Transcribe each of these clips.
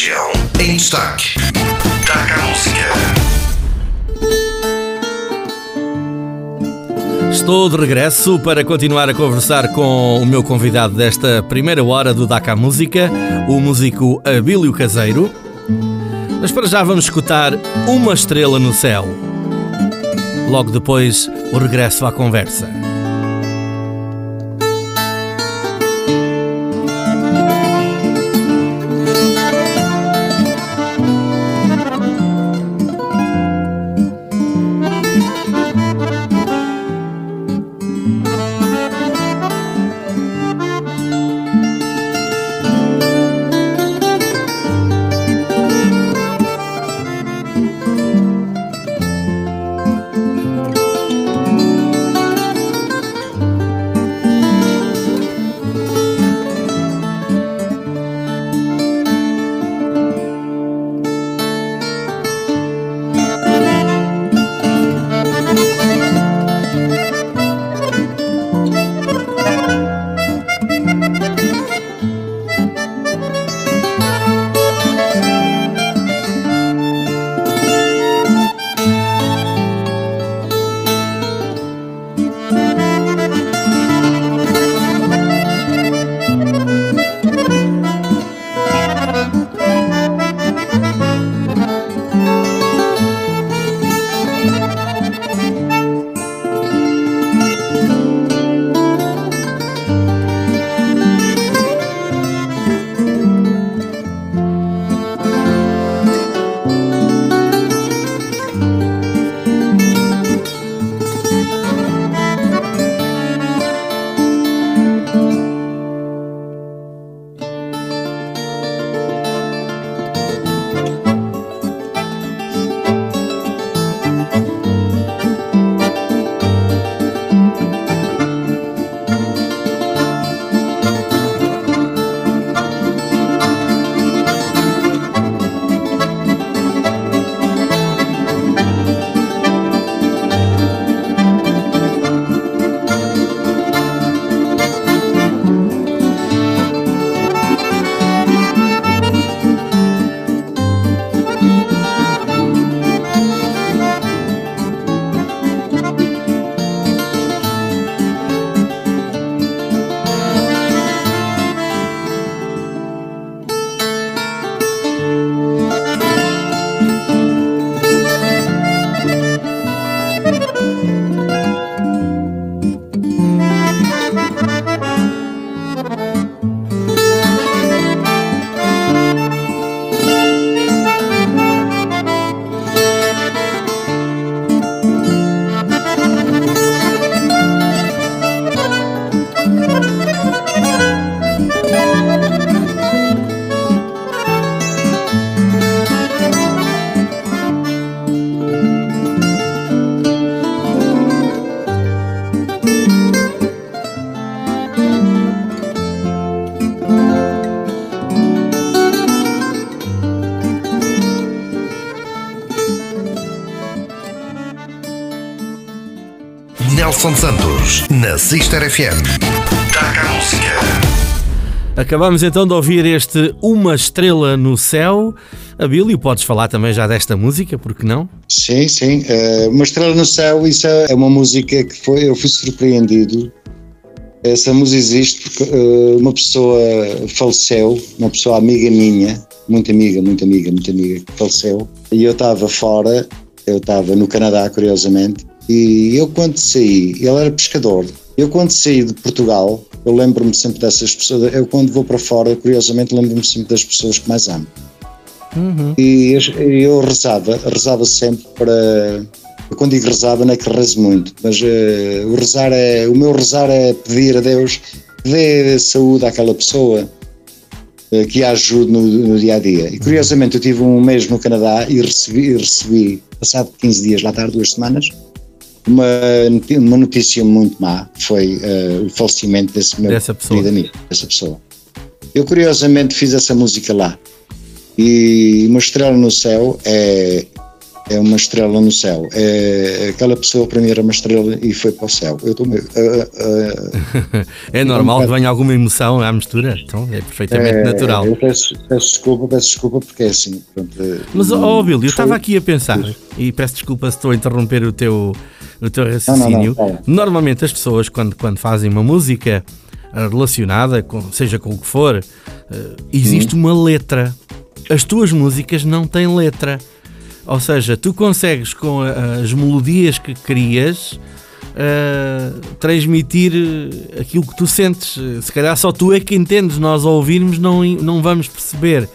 região em destaque. Destaca a música. Estou de regresso para continuar a conversar com o meu convidado desta primeira hora do DACA Música, o músico Abílio Caseiro. Mas para já vamos escutar Uma Estrela no Céu. Logo depois, o regresso à conversa. Nelson Santos, na Sister FM. Taca a música. Acabamos então de ouvir este Uma Estrela no Céu. Abílio, podes falar também já desta música, porque não? Sim, sim. Uh, uma Estrela no Céu, isso é uma música que foi, eu fui surpreendido. Essa música existe porque uh, uma pessoa faleceu, uma pessoa amiga minha, muito amiga, muito amiga, muito amiga, que faleceu. E eu estava fora, eu estava no Canadá, curiosamente, e eu quando saí, ele era pescador, eu quando saí de Portugal, eu lembro-me sempre dessas pessoas, eu quando vou para fora, curiosamente lembro-me sempre das pessoas que mais amo. Uhum. E eu, eu, rezava, rezava sempre para. Quando digo rezava, não é que rezo muito, mas uh, o rezar é. O meu rezar é pedir a Deus que dê saúde àquela pessoa, uh, que a ajude no, no, dia a dia. E curiosamente eu tive um mês no Canadá e recebi, recebi passado 15 dias, lá tarde, duas semanas, uma, uma notícia muito má foi uh, o falecimento desse meu dessa pessoa. amigo, dessa pessoa. Eu curiosamente fiz essa música lá e Uma Estrela no Céu é, é uma estrela no céu. É, aquela pessoa para mim era uma estrela e foi para o céu. Eu estou meio. Uh, uh, é normal que venha alguma emoção à mistura, então é perfeitamente é, natural. Eu peço, peço, desculpa, peço desculpa porque é assim. Pronto, Mas, ó oh, Bill, eu estava aqui a pensar, e peço desculpa se estou a interromper o teu, o teu raciocínio. Não, não, não, Normalmente as pessoas, quando, quando fazem uma música relacionada, com, seja com o que for, existe uma letra. As tuas músicas não têm letra. Ou seja, tu consegues com as melodias que crias uh, transmitir aquilo que tu sentes. Se calhar só tu é que entendes, nós ao ouvirmos não, não vamos perceber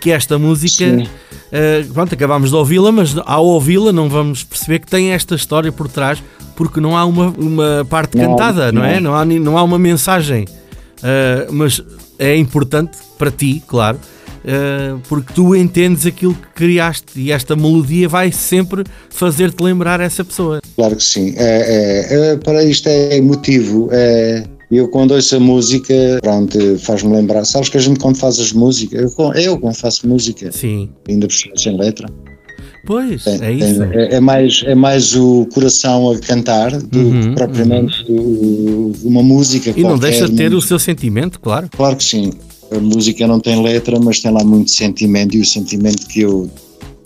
que esta música. Uh, pronto, acabámos de ouvi-la, mas ao ouvi-la não vamos perceber que tem esta história por trás, porque não há uma, uma parte não, cantada, não, não, é? Não há, não há uma mensagem. Uh, mas é importante para ti, claro, uh, porque tu entendes aquilo que criaste e esta melodia vai sempre fazer-te lembrar essa pessoa. Claro que sim. É, é, é para isto é emotivo. É, eu quando ouço a música, pronto, faz-me lembrar. Sabes que a gente quando faz as músicas, eu, eu quando faço música, sim. ainda por sem letra. Pois, tem, é isso. Tem, é, é, mais, é mais o coração a cantar do uhum, que propriamente uhum. uma música. E não deixa de ter o seu sentimento, claro. Claro que sim a música não tem letra, mas tem lá muito sentimento e o sentimento que eu,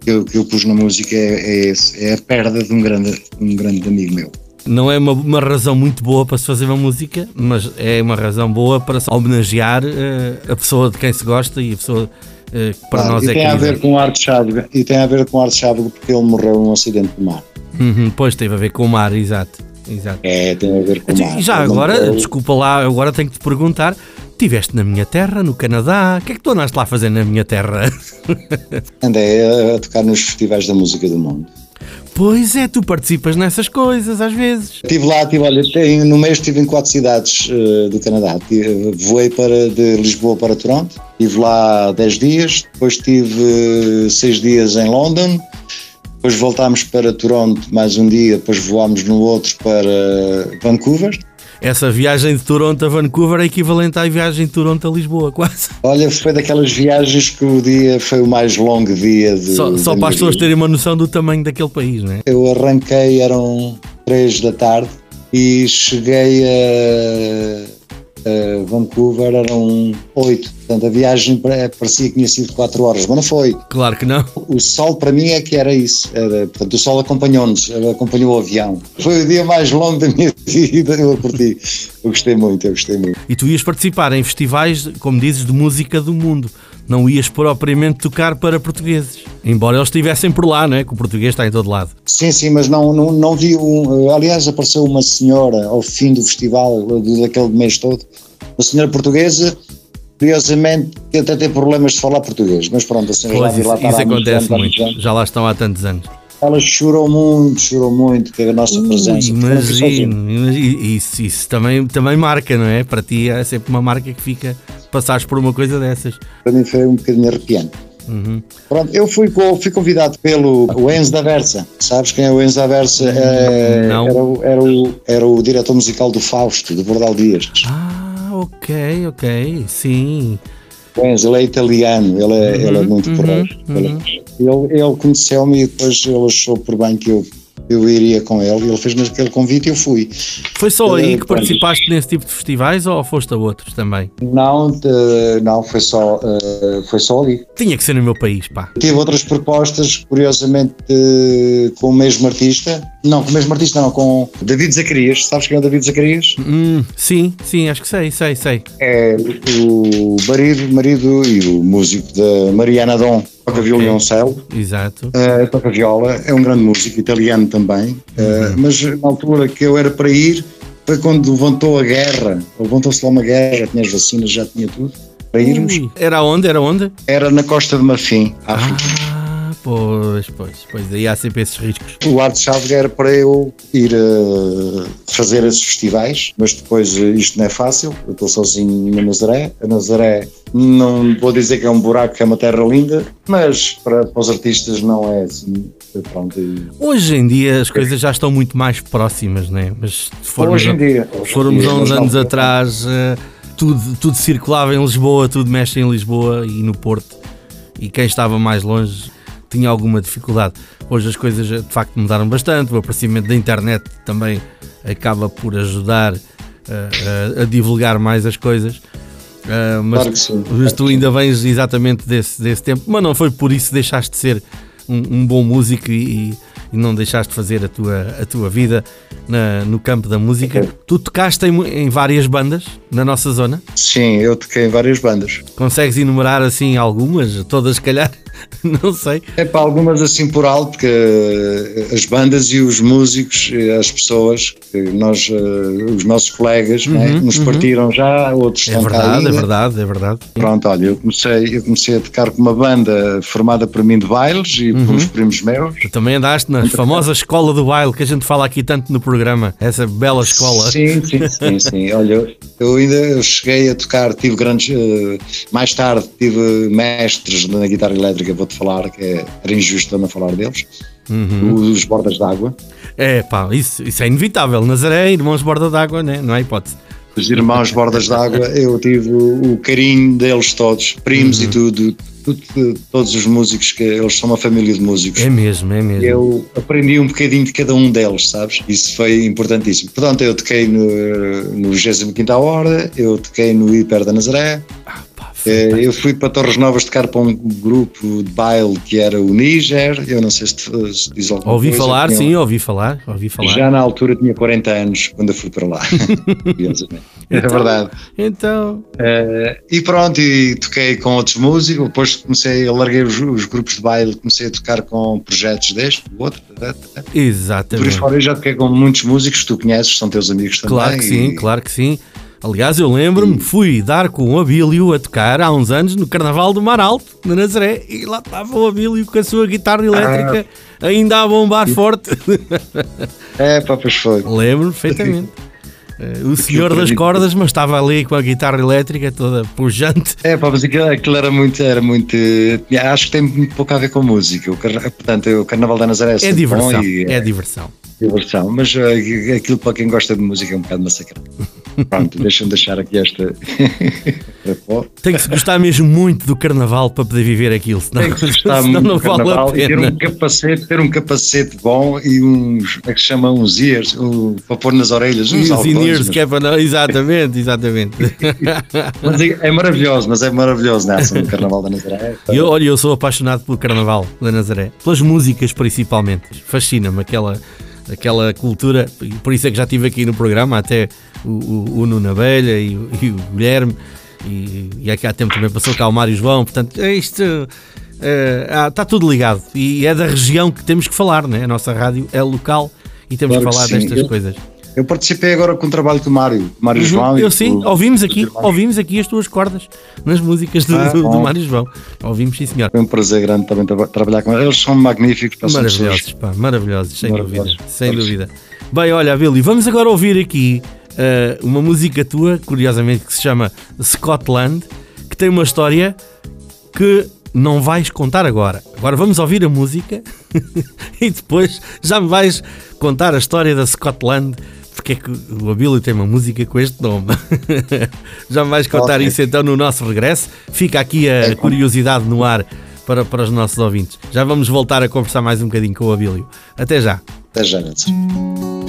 que eu, que eu pus na música é, é esse, é a perda de um grande, um grande amigo meu. Não é uma, uma razão muito boa para se fazer uma música, mas é uma razão boa para se homenagear uh, a pessoa de quem se gosta e a pessoa uh, que para claro, nós e é tem a ver com Arte Chávega E tem a ver com Arte Chávega porque ele morreu num acidente de mar. Uhum, pois teve a ver com o mar, exato. exato. É, tem a ver com o então, mar. Já agora, desculpa lá, agora tenho que te perguntar Estiveste na minha terra, no Canadá. O que é que tu andaste lá a fazer na minha terra? Andei a, tocar nos festivais da música do mundo. Pois é, tu participas nessas coisas às vezes. Estive lá, estive, olha, no mês estive em quatro cidades uh, do Canadá. voei para, de Lisboa para Toronto, estive lá dez dias, depois estive uh, seis dias em London, depois voltámos para Toronto mais um dia, depois voámos no outro para Vancouver essa viagem de Toronto a Vancouver é equivalente à viagem de Toronto a Lisboa, quase. Olha, foi daquelas viagens que o dia foi o mais longo dia de. Só, só para as pessoas terem uma noção do tamanho daquele país, não é? Eu arranquei, eram 3 da tarde e cheguei a uh, Vancouver eram 8. Portanto, a viagem parecia que tinha sido 4 horas, mas não foi. Claro que não. O sol para mim é que era isso. Era, portanto, o sol acompanhou-nos, acompanhou o avião. Foi o dia mais longo da minha vida, eu curti. Eu gostei muito, eu gostei muito. E tu ias participar em festivais, como dizes, de música do mundo. Não ias propriamente tocar para portugueses. Embora eles estivessem por lá, não é? Que o português está em todo lado. Sim, sim, mas não, não, não vi. Um, aliás, apareceu uma senhora ao fim do festival, daquele mês todo, uma senhora portuguesa, curiosamente, que até tem problemas de falar português. Mas pronto, a senhora pois, já lá Isso, isso acontece muito. Já lá estão há tantos anos. Ela chorou muito, chorou muito com a nossa Ui, presença. Imagino, imagino. Isso, isso também, também marca, não é? Para ti é sempre uma marca que fica passares por uma coisa dessas. Para mim foi um bocadinho arrepiante. Uhum. Pronto, eu fui, fui convidado pelo Enzo da Versa. Sabes quem é o Enzo da Versa? É, Não. Era, o, era, o, era o diretor musical do Fausto, do Bordal Dias. Ah, ok, ok, sim. O Enzo, ele é italiano, ele é, uhum, ele é muito uhum, porreiro. Uhum. Ele, ele conheceu-me e depois ele achou por bem que eu eu iria com ele, ele fez-me aquele convite e eu fui. Foi só aí que participaste nesse tipo de festivais ou foste a outros também? Não, de, não foi, só, uh, foi só ali. Tinha que ser no meu país, pá. Tive outras propostas, curiosamente, uh, com o mesmo artista. Não, com o mesmo artista, não, com David Zacarias. Sabes quem é o David Zacarias? Hum, sim, sim, acho que sei, sei, sei. É o marido, marido e o músico da Mariana Dom toca violoncelo. Exato. Uh, toca viola, é um grande músico, italiano também. Uh. Mas na altura que eu era para ir, foi quando levantou a guerra, levantou-se lá uma guerra, tinha as vacinas, já tinha tudo, para irmos. Era onde? Era onde? Era na Costa de Marfim, África. Ah. Pois, pois, pois, aí há sempre esses riscos. O Arte Chave era para eu ir uh, fazer esses festivais, mas depois uh, isto não é fácil, eu estou sozinho na Nazaré. A Nazaré não vou dizer que é um buraco, que é uma terra linda, mas para, para os artistas não é assim. Pronto, e... Hoje em dia as coisas já estão muito mais próximas, né? mas se formos, hoje em dia, hoje formos há uns anos atrás, uh, tudo, tudo circulava em Lisboa, tudo mexe em Lisboa e no Porto, e quem estava mais longe tinha alguma dificuldade. Hoje as coisas de facto mudaram bastante, o aparecimento da internet também acaba por ajudar a, a, a divulgar mais as coisas. Uh, mas, claro sim, mas tu ainda vens exatamente desse, desse tempo, mas não foi por isso que deixaste de ser um, um bom músico e, e, não deixaste de fazer a tua, a tua vida na, no campo da música. Okay. Tu tocaste em, em, várias bandas na nossa zona? Sim, eu toquei em várias bandas. Consegues enumerar assim algumas? Todas, se calhar? não sei. É para algumas assim por alto, porque eh, as bandas e os músicos, eh, as pessoas, nós, eh, os nossos colegas, uhum, né, nos uhum. partiram já, outros é verdade, É verdade, é verdade. Pronto, olha, eu comecei, eu comecei a tocar com uma banda formada por mim de bailes e uhum. uns primos meus. Tu também andaste na famosa escola do baile que a gente fala aqui tanto no programa, essa bela escola. Sim, sim, sim, sim. Olha, eu ainda cheguei a tocar, tive grandes, mais tarde tive mestres na guitarra elétrica vou-te falar, que é, era injusto não falar deles, uhum. os bordas d'água. É pá, isso, isso é inevitável. Nazaré, irmãos borda d'água, né? não há hipótese. Os irmãos bordas d'água, eu tive o, o, carinho deles todos, primos uhum. e tudo, tudo, todos os músicos, que eles são uma família de músicos. É mesmo, é mesmo. Eu aprendi um bocadinho de cada um deles, sabes? Isso foi importantíssimo. Portanto, eu toquei no, no 25 Hora, eu toquei no Hiper da Nazaré. É, eu fui para Torres Novas tocar para um grupo de baile que era o Níger, eu não sei se, te, se diz alguma ouvi coisa. Falar, sim, ouvi falar, ouvi falar. Já na altura tinha 40 anos quando eu fui para lá. é então, verdade. Então. Uh, e pronto, e toquei com outros músicos, depois comecei, larguei os, os, grupos de baile, comecei a tocar com projetos deste, do outro. Exatamente. Por isso fora eu já toquei com muitos músicos que tu conheces, são teus amigos também. Claro que sim, claro que sim. Aliás, eu lembro-me, fui dar com o Abílio a tocar há uns anos no Carnaval do Mar Alto, na Nazaré, e lá estava o Abílio com a sua guitarra elétrica ah. ainda a bombar forte. É, pá, pois foi. Lembro perfeitamente. Eh, o senhor das cordas, mas estava ali com a guitarra elétrica toda pujante. É, pá, mas aquilo, aquilo era muito, era muito. Acho que tem muito pouco a ver com música. O, portanto, o Carnaval da Nazaré é, é diversão. E, é, é diversão diversão, mas uh, aquilo para quem gosta de música é um bocado massacrado. Pronto, deixa-me deixar aqui esta. Tem que se gostar mesmo muito do carnaval para poder viver aquilo, senão, Tem que se gostar muito não do vale carnaval a pena. ter um capacete, ter um capacete bom e uns, como é que se chama, uns ears, um, para pôr nas orelhas, uns Os ears que é para exatamente, exatamente. mas é, é, maravilhoso, mas é maravilhoso nessa, no carnaval da Nazaré. Eu, olha, eu sou apaixonado pelo carnaval da Nazaré, pelas músicas principalmente, fascina-me aquela aquela cultura, por isso é que já estive aqui no programa, até o, o, o Nuno Abelha e, e, o Guilherme, e, e aqui há tempo também passou cá o Mário João, portanto, é isto é, está tudo ligado e é da região que temos que falar, né? a nossa rádio é local e temos claro que falar que destas coisas. Eu participei agora com o trabalho do Mário, Mário uhum, João. Eu sim, o, ouvimos aqui, ouvimos aqui as tuas cordas nas músicas do, ah, do, do Mário João. Ouvimos, sim, senhor. Foi um prazer grande também tra trabalhar com eles. Eles são magníficos. Maravilhosos, pá, maravilhosos, sem maravilhosos. dúvida. Sem dúvida. Bem, olha, Billy, vamos agora ouvir aqui uh, uma música tua, curiosamente, que se chama Scotland, que tem uma história que não vais contar agora. Agora vamos ouvir a música e depois já me vais contar a história da Scotland porque é que o Abílio tem uma música com este nome. Já me vais contar okay. isso então no nosso regresso. Fica aqui a é curiosidade no ar para, para os nossos ouvintes. Já vamos voltar a conversar mais um bocadinho com o Abílio. Até já. Até já, Nelson.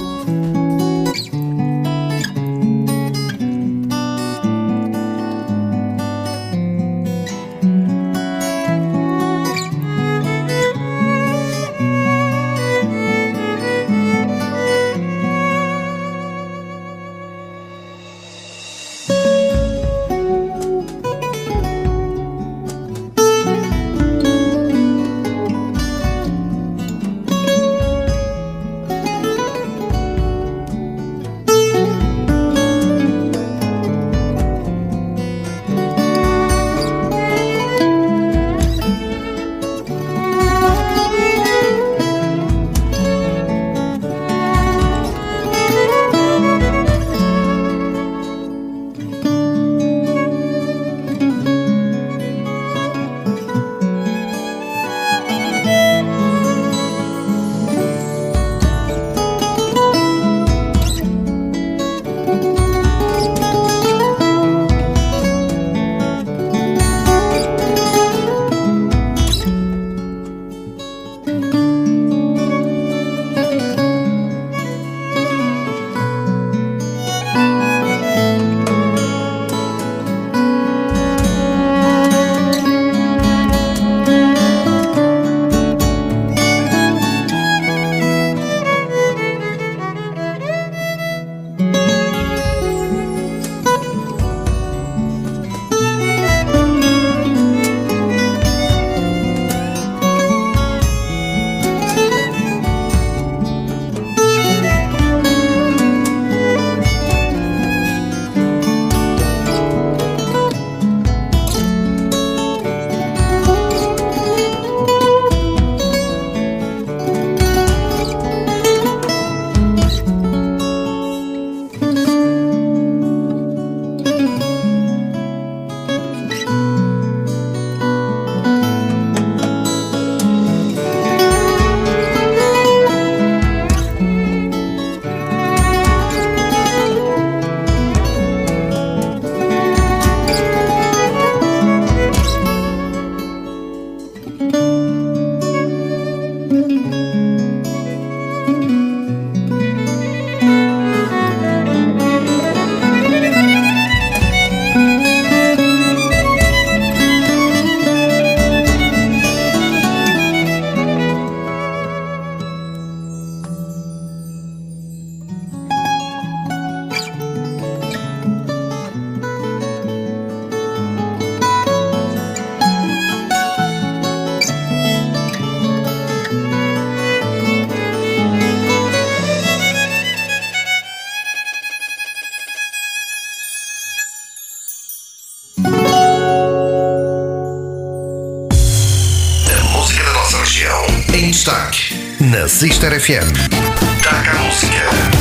Na Sister FM. Destaca a música.